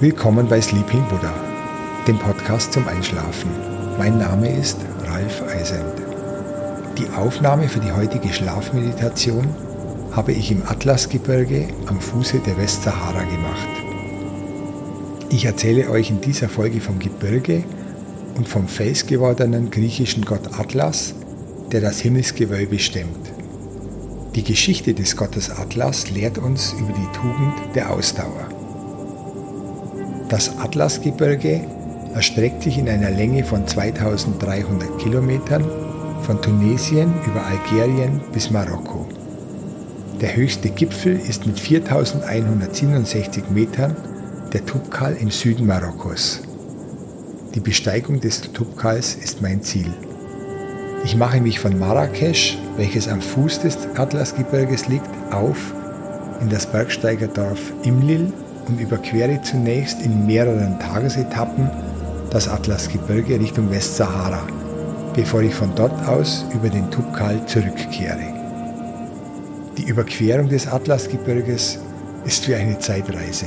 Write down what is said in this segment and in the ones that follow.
Willkommen bei Sleeping Buddha, dem Podcast zum Einschlafen. Mein Name ist Ralf Eisend. Die Aufnahme für die heutige Schlafmeditation habe ich im Atlasgebirge am Fuße der Westsahara gemacht. Ich erzähle euch in dieser Folge vom Gebirge und vom felsgewordenen griechischen Gott Atlas, der das Himmelsgewölbe stemmt. Die Geschichte des Gottes Atlas lehrt uns über die Tugend der Ausdauer. Das Atlasgebirge erstreckt sich in einer Länge von 2300 Kilometern von Tunesien über Algerien bis Marokko. Der höchste Gipfel ist mit 4167 Metern der Tubkal im Süden Marokkos. Die Besteigung des Tubkals ist mein Ziel. Ich mache mich von Marrakesch, welches am Fuß des Atlasgebirges liegt, auf in das Bergsteigerdorf Imlil und überquere zunächst in mehreren Tagesetappen das Atlasgebirge Richtung Westsahara, bevor ich von dort aus über den Tubkal zurückkehre. Die Überquerung des Atlasgebirges ist wie eine Zeitreise.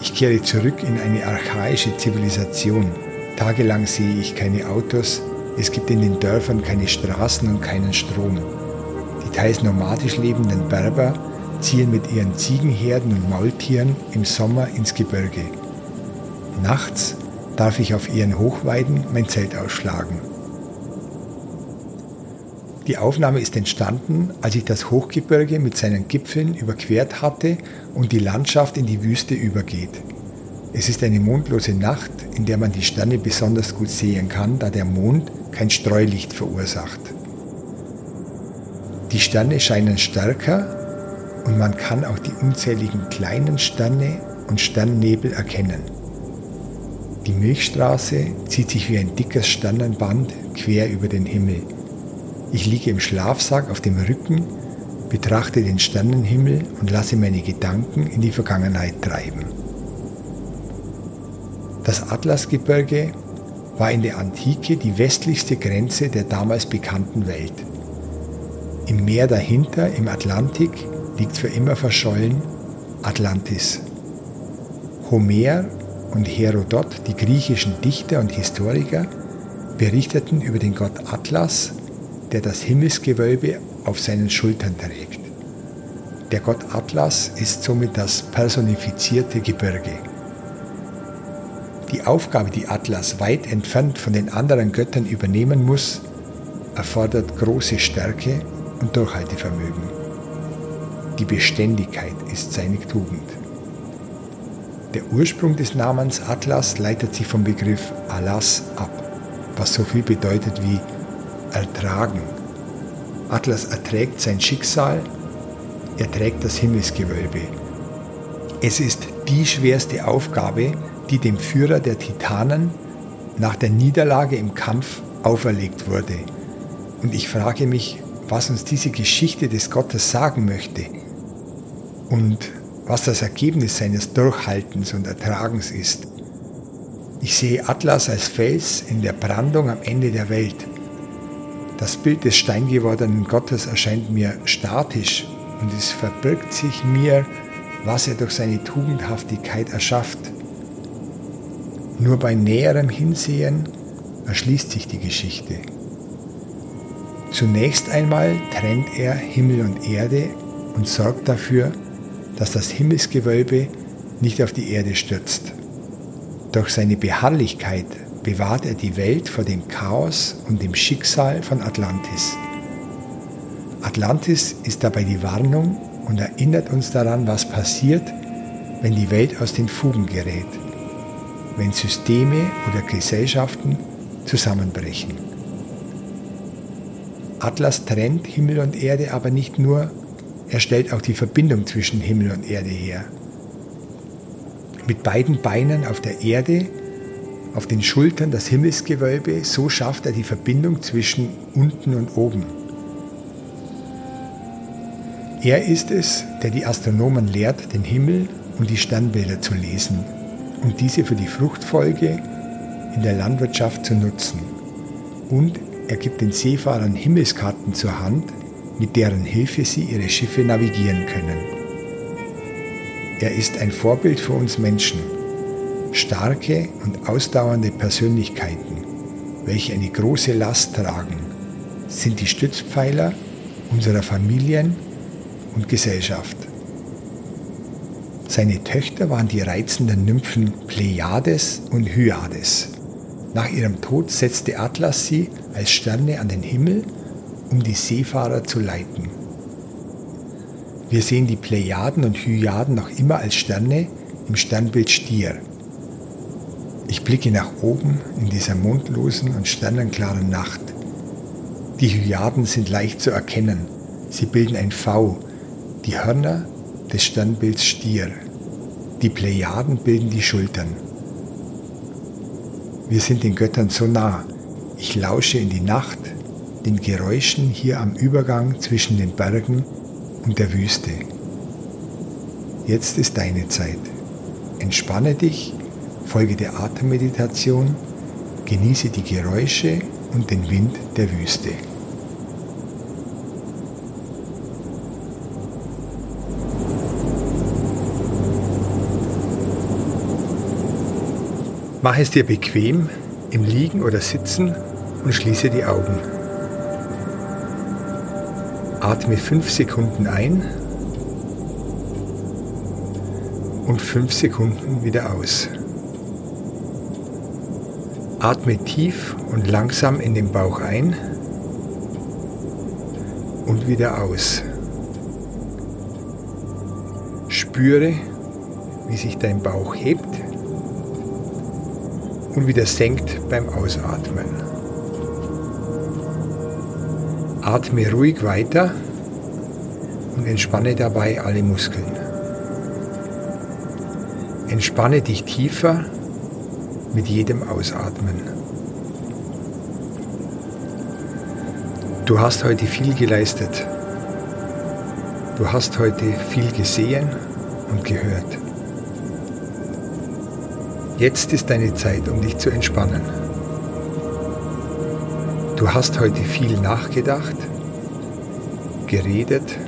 Ich kehre zurück in eine archaische Zivilisation. Tagelang sehe ich keine Autos, es gibt in den Dörfern keine Straßen und keinen Strom. Die teils nomadisch lebenden Berber ziehen mit ihren Ziegenherden und Maultieren im Sommer ins Gebirge. Nachts darf ich auf ihren Hochweiden mein Zelt ausschlagen. Die Aufnahme ist entstanden, als ich das Hochgebirge mit seinen Gipfeln überquert hatte und die Landschaft in die Wüste übergeht. Es ist eine mondlose Nacht, in der man die Sterne besonders gut sehen kann, da der Mond kein Streulicht verursacht. Die Sterne scheinen stärker und man kann auch die unzähligen kleinen Sterne und Sternnebel erkennen. Die Milchstraße zieht sich wie ein dickes Sternenband quer über den Himmel. Ich liege im Schlafsack auf dem Rücken, betrachte den Sternenhimmel und lasse meine Gedanken in die Vergangenheit treiben. Das Atlasgebirge war in der Antike die westlichste Grenze der damals bekannten Welt. Im Meer dahinter, im Atlantik, liegt für immer verschollen Atlantis. Homer und Herodot, die griechischen Dichter und Historiker, berichteten über den Gott Atlas, der das Himmelsgewölbe auf seinen Schultern trägt. Der Gott Atlas ist somit das personifizierte Gebirge. Die Aufgabe, die Atlas weit entfernt von den anderen Göttern übernehmen muss, erfordert große Stärke und Durchhaltevermögen. Die Beständigkeit ist seine Tugend. Der Ursprung des Namens Atlas leitet sich vom Begriff Alas ab, was so viel bedeutet wie ertragen. Atlas erträgt sein Schicksal, er trägt das Himmelsgewölbe. Es ist die schwerste Aufgabe, die dem Führer der Titanen nach der Niederlage im Kampf auferlegt wurde. Und ich frage mich, was uns diese Geschichte des Gottes sagen möchte und was das Ergebnis seines Durchhaltens und Ertragens ist. Ich sehe Atlas als Fels in der Brandung am Ende der Welt. Das Bild des steingewordenen Gottes erscheint mir statisch und es verbirgt sich mir, was er durch seine Tugendhaftigkeit erschafft. Nur bei näherem Hinsehen erschließt sich die Geschichte. Zunächst einmal trennt er Himmel und Erde und sorgt dafür, dass das Himmelsgewölbe nicht auf die Erde stürzt. Durch seine Beharrlichkeit bewahrt er die Welt vor dem Chaos und dem Schicksal von Atlantis. Atlantis ist dabei die Warnung und erinnert uns daran, was passiert, wenn die Welt aus den Fugen gerät, wenn Systeme oder Gesellschaften zusammenbrechen. Atlas trennt Himmel und Erde aber nicht nur er stellt auch die Verbindung zwischen Himmel und Erde her. Mit beiden Beinen auf der Erde, auf den Schultern das Himmelsgewölbe, so schafft er die Verbindung zwischen unten und oben. Er ist es, der die Astronomen lehrt, den Himmel und die Sternbilder zu lesen und diese für die Fruchtfolge in der Landwirtschaft zu nutzen. Und er gibt den Seefahrern Himmelskarten zur Hand, mit deren Hilfe sie ihre Schiffe navigieren können. Er ist ein Vorbild für uns Menschen, starke und ausdauernde Persönlichkeiten, welche eine große Last tragen, sind die Stützpfeiler unserer Familien und Gesellschaft. Seine Töchter waren die reizenden Nymphen Pleiades und Hyades. Nach ihrem Tod setzte Atlas sie als Sterne an den Himmel, um die Seefahrer zu leiten. Wir sehen die Plejaden und Hyaden noch immer als Sterne im Sternbild Stier. Ich blicke nach oben in dieser mondlosen und sternenklaren Nacht. Die Hyaden sind leicht zu erkennen. Sie bilden ein V, die Hörner des Sternbilds Stier. Die Plejaden bilden die Schultern. Wir sind den Göttern so nah. Ich lausche in die Nacht, den Geräuschen hier am Übergang zwischen den Bergen und der Wüste. Jetzt ist deine Zeit. Entspanne dich, folge der Atemmeditation, genieße die Geräusche und den Wind der Wüste. Mach es dir bequem im Liegen oder Sitzen und schließe die Augen. Atme fünf Sekunden ein und fünf Sekunden wieder aus. Atme tief und langsam in den Bauch ein und wieder aus. Spüre, wie sich dein Bauch hebt und wieder senkt beim Ausatmen. Atme ruhig weiter und entspanne dabei alle Muskeln. Entspanne dich tiefer mit jedem Ausatmen. Du hast heute viel geleistet. Du hast heute viel gesehen und gehört. Jetzt ist deine Zeit, um dich zu entspannen. Du hast heute viel nachgedacht, geredet